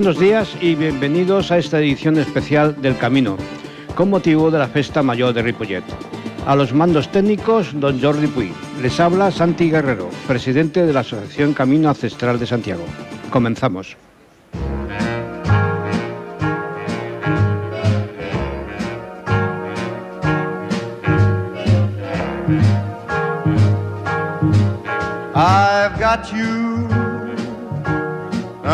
Buenos días y bienvenidos a esta edición especial del Camino, con motivo de la Festa Mayor de Ripollet. A los mandos técnicos, don Jordi Puy. Les habla Santi Guerrero, presidente de la Asociación Camino Ancestral de Santiago. Comenzamos.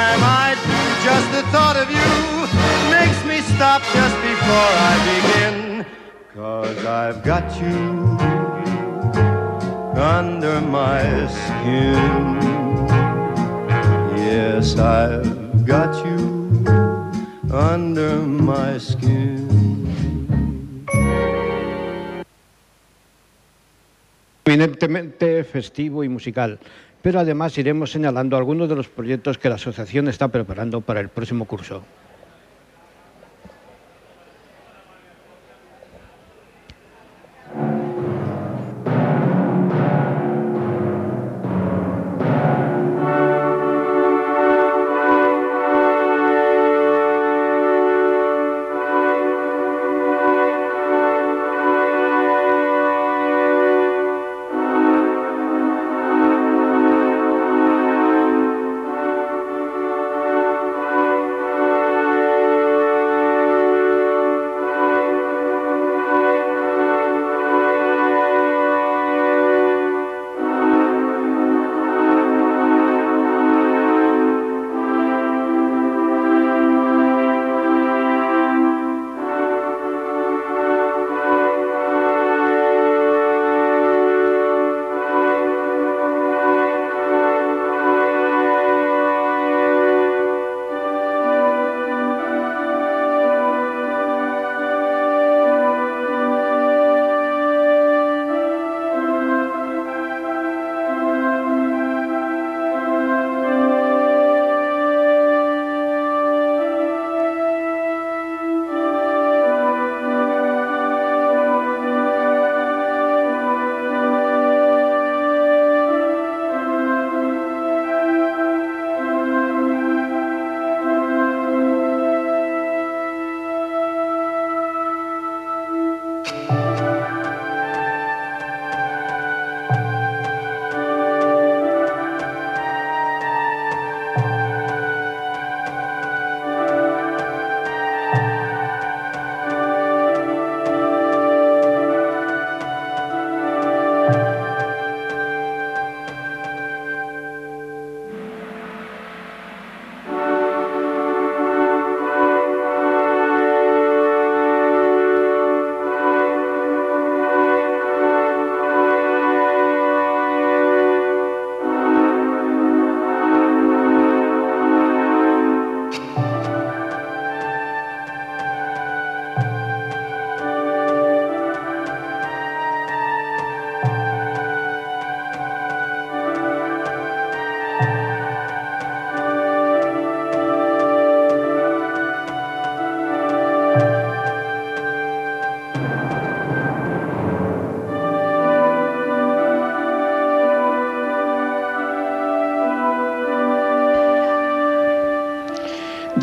I do, just the thought of you makes me stop just before I begin. Cause I've got you under my skin. Yes, I've got you under my skin. Eminentemente festivo y musical pero además iremos señalando algunos de los proyectos que la asociación está preparando para el próximo curso.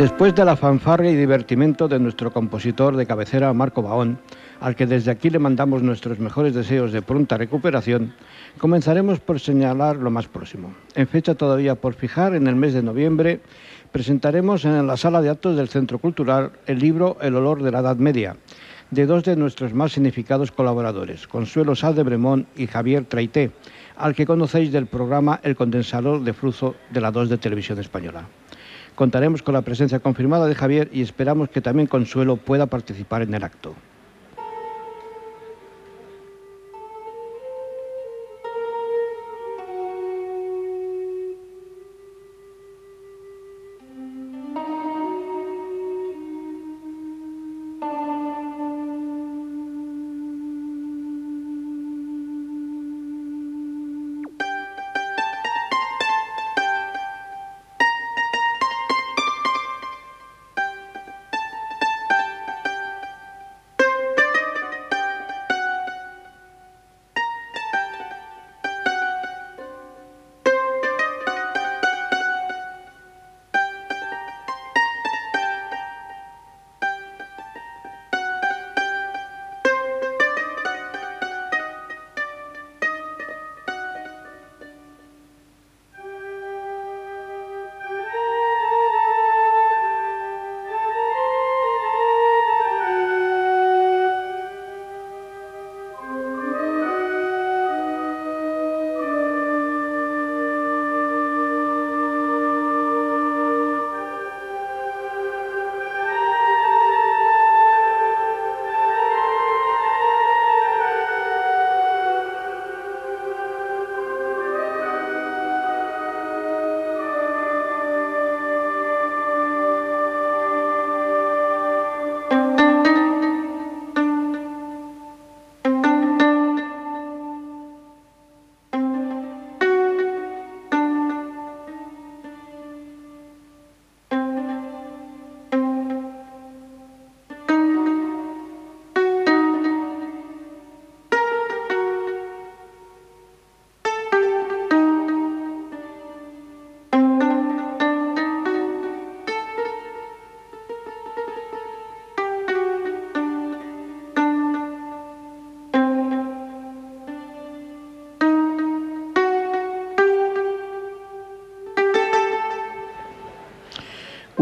Después de la fanfarria y divertimento de nuestro compositor de cabecera Marco Baón, al que desde aquí le mandamos nuestros mejores deseos de pronta recuperación, comenzaremos por señalar lo más próximo. En fecha todavía por fijar, en el mes de noviembre, presentaremos en la sala de actos del Centro Cultural el libro El olor de la Edad Media, de dos de nuestros más significados colaboradores, Consuelo Sá de Bremón y Javier Traité, al que conocéis del programa El condensador de flujo de la 2 de Televisión Española. Contaremos con la presencia confirmada de Javier y esperamos que también Consuelo pueda participar en el acto.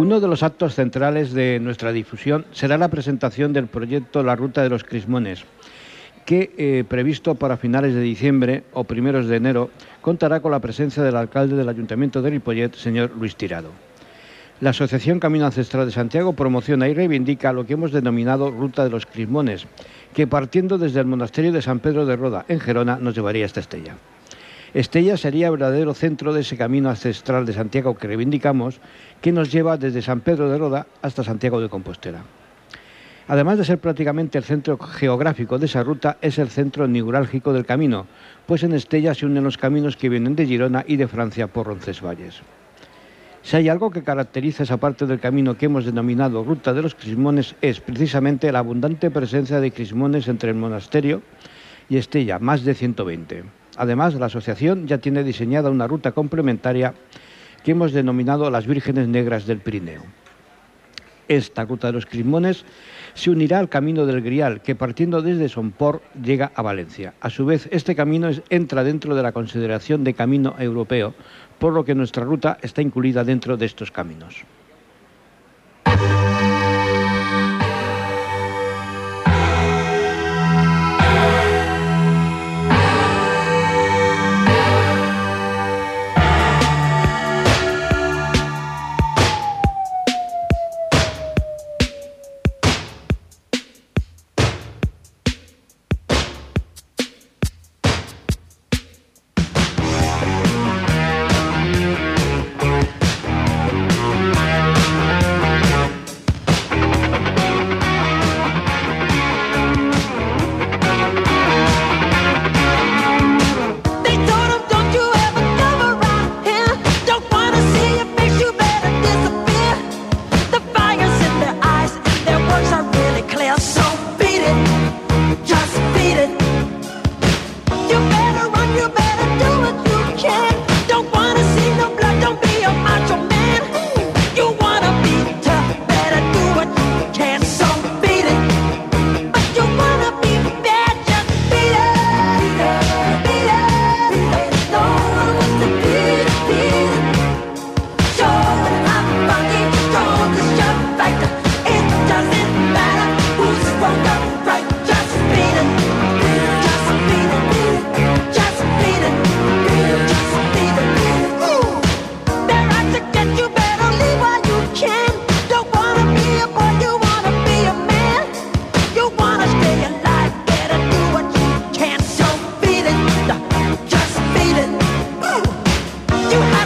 Uno de los actos centrales de nuestra difusión será la presentación del proyecto La Ruta de los Crismones, que, eh, previsto para finales de diciembre o primeros de enero, contará con la presencia del alcalde del Ayuntamiento de Ripollet, señor Luis Tirado. La Asociación Camino Ancestral de Santiago promociona y reivindica lo que hemos denominado Ruta de los Crismones, que partiendo desde el monasterio de San Pedro de Roda, en Gerona, nos llevaría a esta estella. Estella sería el verdadero centro de ese camino ancestral de Santiago que reivindicamos, que nos lleva desde San Pedro de Roda hasta Santiago de Compostela. Además de ser prácticamente el centro geográfico de esa ruta, es el centro neurálgico del camino, pues en Estella se unen los caminos que vienen de Girona y de Francia por Roncesvalles. Si hay algo que caracteriza esa parte del camino que hemos denominado Ruta de los Crismones es precisamente la abundante presencia de crismones entre el monasterio y Estella, más de 120. Además, la asociación ya tiene diseñada una ruta complementaria que hemos denominado las Vírgenes Negras del Pirineo. Esta ruta de los Crismones se unirá al camino del Grial, que partiendo desde Sompor llega a Valencia. A su vez, este camino entra dentro de la consideración de camino europeo, por lo que nuestra ruta está incluida dentro de estos caminos.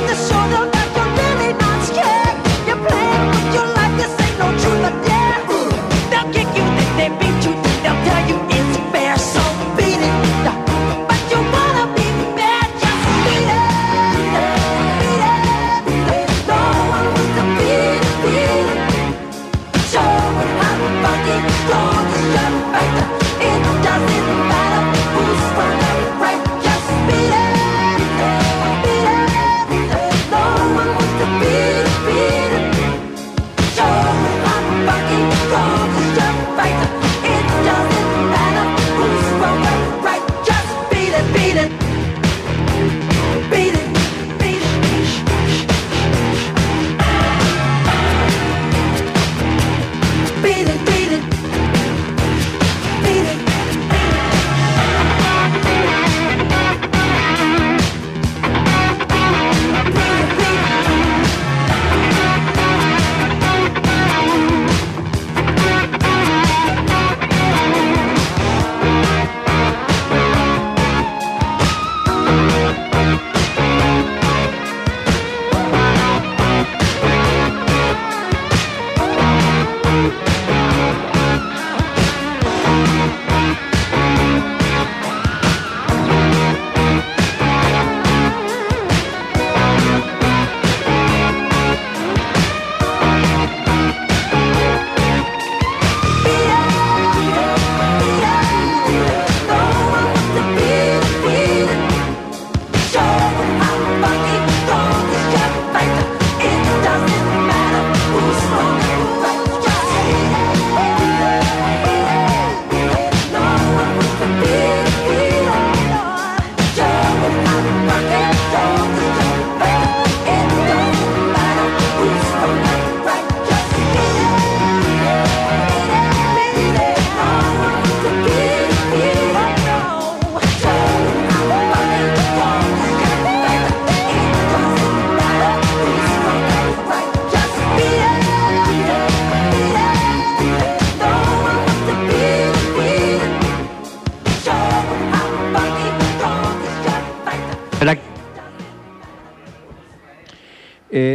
the show.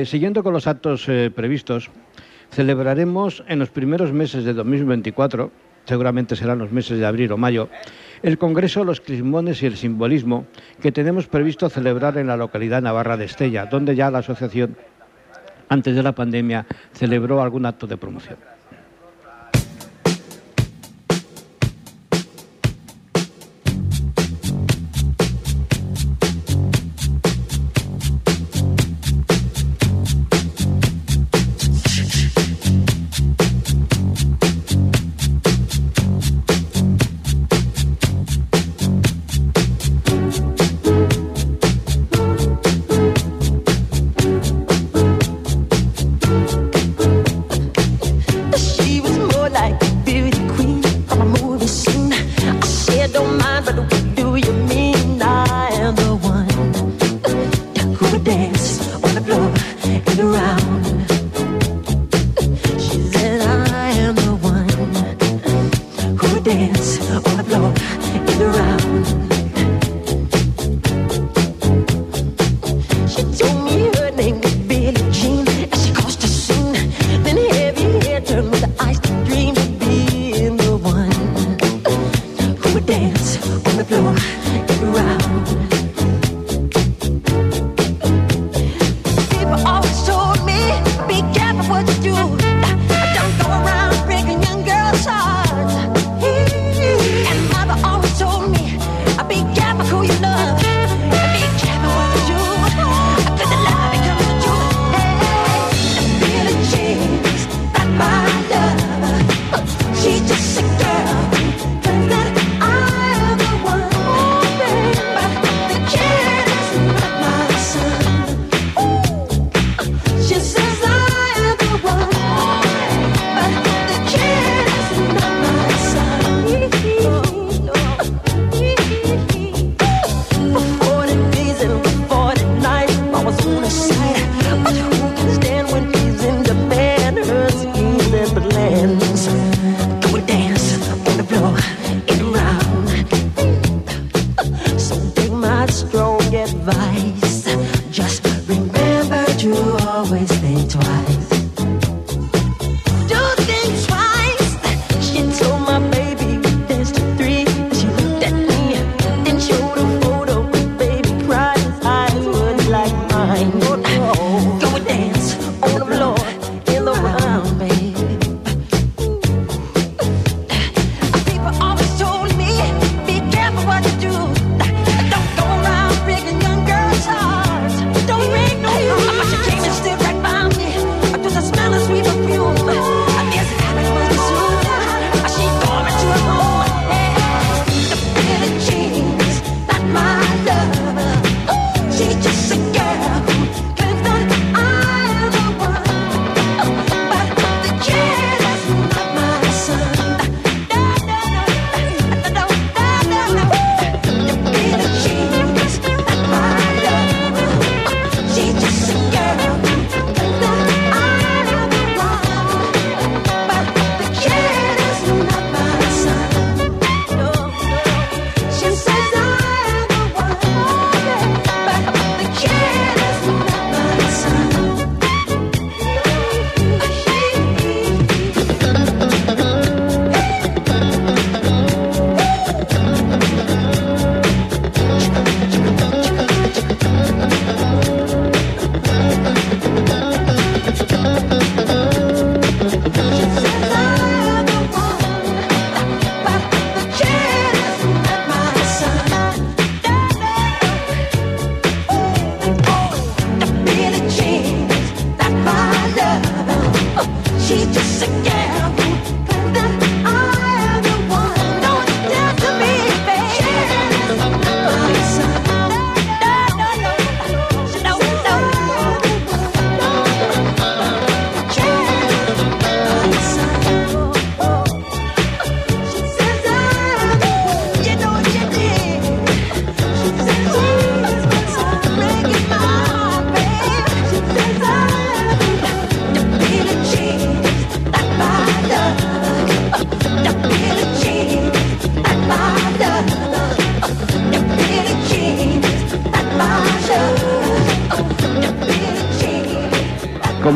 Siguiendo con los actos eh, previstos, celebraremos en los primeros meses de 2024, seguramente serán los meses de abril o mayo, el Congreso Los Crismones y el Simbolismo que tenemos previsto celebrar en la localidad navarra de Estella, donde ya la asociación, antes de la pandemia, celebró algún acto de promoción.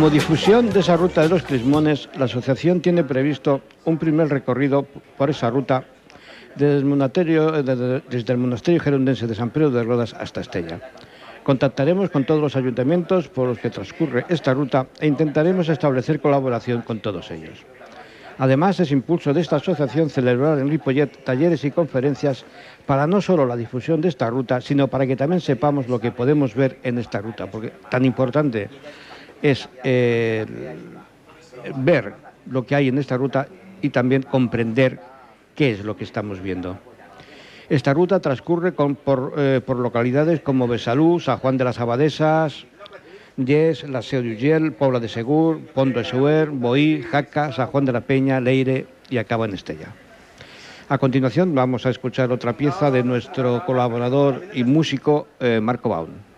Como difusión de esa ruta de los Clismones, la asociación tiene previsto un primer recorrido por esa ruta desde el monasterio, desde el monasterio gerundense de San Pedro de Rodas hasta Estella. Contactaremos con todos los ayuntamientos por los que transcurre esta ruta e intentaremos establecer colaboración con todos ellos. Además, es impulso de esta asociación celebrar en Ripollet talleres y conferencias para no solo la difusión de esta ruta, sino para que también sepamos lo que podemos ver en esta ruta, porque tan importante es eh, ver lo que hay en esta ruta y también comprender qué es lo que estamos viendo. Esta ruta transcurre eh, por, localidades como Besalú, San Juan de las Abadesas, Yes, La Seu de Pobla de Segur, Pondo de Seguer, Boí, Jaca, San Juan de la Peña, Leire y acaba en Estella. A continuación vamos a escuchar otra pieza de nuestro colaborador y músico eh, Marco Baun.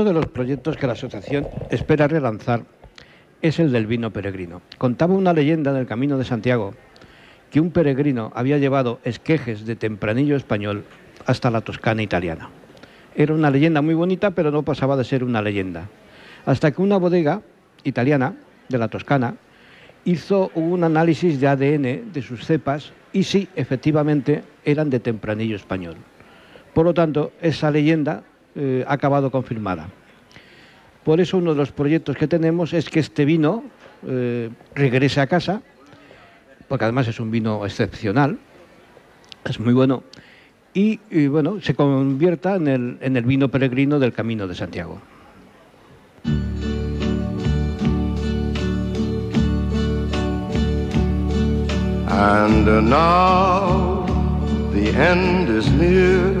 Otro de los proyectos que la asociación espera relanzar es el del vino peregrino. Contaba una leyenda del Camino de Santiago que un peregrino había llevado esquejes de tempranillo español hasta la Toscana italiana. Era una leyenda muy bonita, pero no pasaba de ser una leyenda. Hasta que una bodega italiana de la Toscana hizo un análisis de ADN de sus cepas y sí, efectivamente, eran de tempranillo español. Por lo tanto, esa leyenda eh, acabado confirmada. Por eso uno de los proyectos que tenemos es que este vino eh, regrese a casa, porque además es un vino excepcional, es muy bueno, y, bueno, se convierta en el, en el vino peregrino del Camino de Santiago. And now the end is near,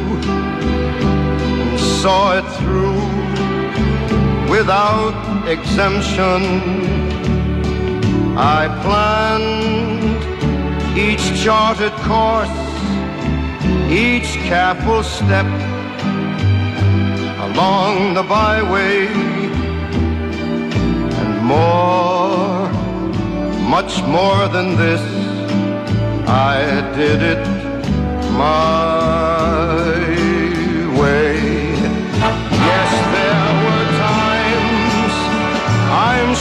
saw it through without exemption. I planned each charted course, each careful step along the byway and more, much more than this. I did it my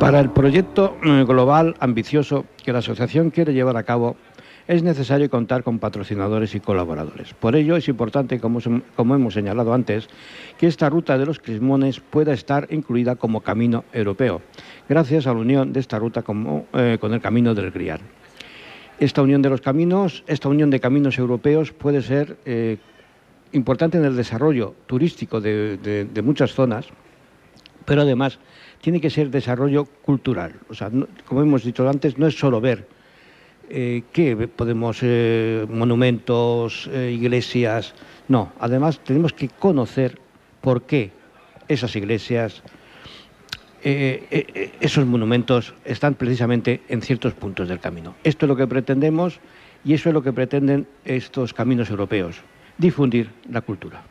Para el proyecto eh, global ambicioso que la asociación quiere llevar a cabo es necesario contar con patrocinadores y colaboradores. Por ello es importante, como, hemos señalado antes, que esta ruta de los Crismones pueda estar incluida como camino europeo, gracias a la unión de esta ruta eh, con el camino del Grial. Esta unión de los caminos, esta unión de caminos europeos puede ser eh, importante en el desarrollo turístico de, muchas zonas, pero además tiene que ser desarrollo cultural. O sea, como hemos dicho antes, no es solo ver eh, qué podemos, eh, monumentos, eh, iglesias, no, además tenemos que conocer por qué esas iglesias, esos monumentos están precisamente en ciertos puntos del camino. Esto es lo que pretendemos y eso es lo que pretenden estos caminos europeos difundir la cultura.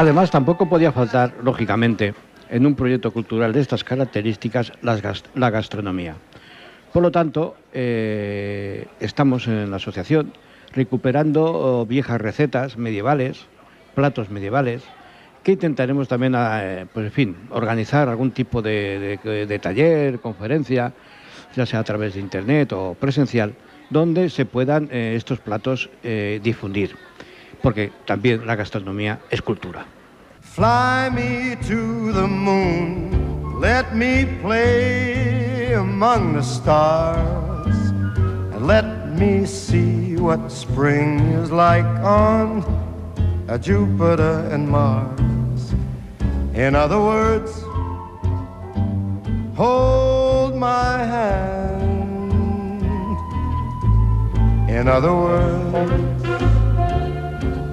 Además, tampoco podía faltar, lógicamente, en un proyecto cultural de estas características, la gastronomía. Por lo tanto, eh, estamos en la asociación recuperando oh, viejas recetas medievales, platos medievales, que intentaremos también, eh, pues, en fin, organizar algún tipo de, taller, conferencia, ya sea a través de internet o presencial, donde se puedan eh, estos platos difundir porque también la gastronomía es cultura. Fly me to the moon, let me play among the stars, and let me see what spring is like on a Jupiter and Mars. In other words, hold my hand. In other words,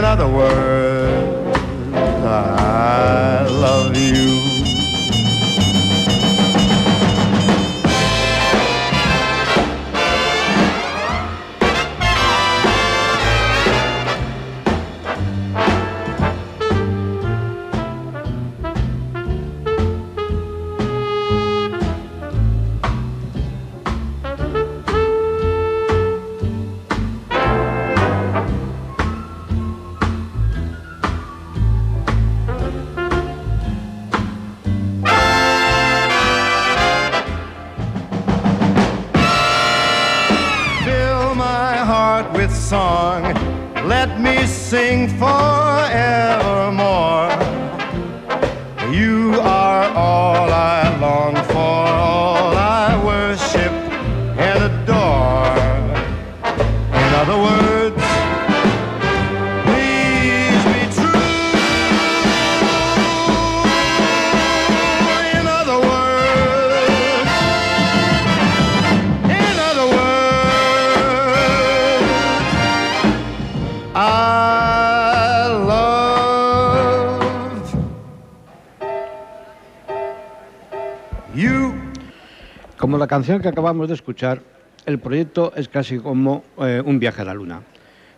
In other words, I sing forevermore. canción que acabamos de escuchar, el proyecto es casi como eh, un viaje a la luna,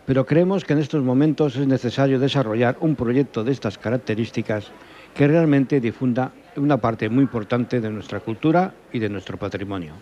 pero creemos que en estos momentos es necesario desarrollar un proyecto de estas características que realmente difunda una parte muy importante de nuestra cultura y de nuestro patrimonio.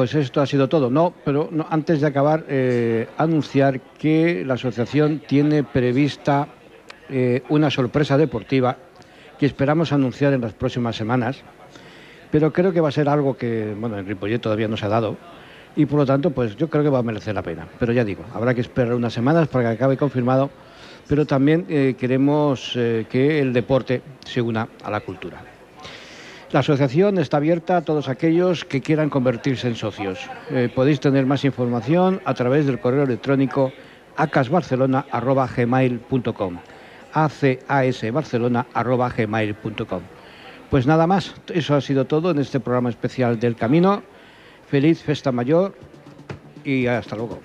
Pues esto ha sido todo. No, pero antes de acabar, eh, anunciar que la asociación tiene prevista eh, una sorpresa deportiva que esperamos anunciar en las próximas semanas, pero creo que va a ser algo que, bueno, en Ripollet todavía no se ha dado y por lo tanto, pues yo creo que va a merecer la pena. Pero ya digo, habrá que esperar unas semanas para que acabe confirmado, pero también eh, queremos que el deporte se una a la cultura. La asociación está abierta a todos aquellos que quieran convertirse en socios. Eh, podéis tener más información a través del correo electrónico acasbarcelona.gmail.com acasbarcelona.gmail.com Pues nada más, eso ha sido todo en este programa especial del Camino. Feliz Festa Mayor y hasta luego.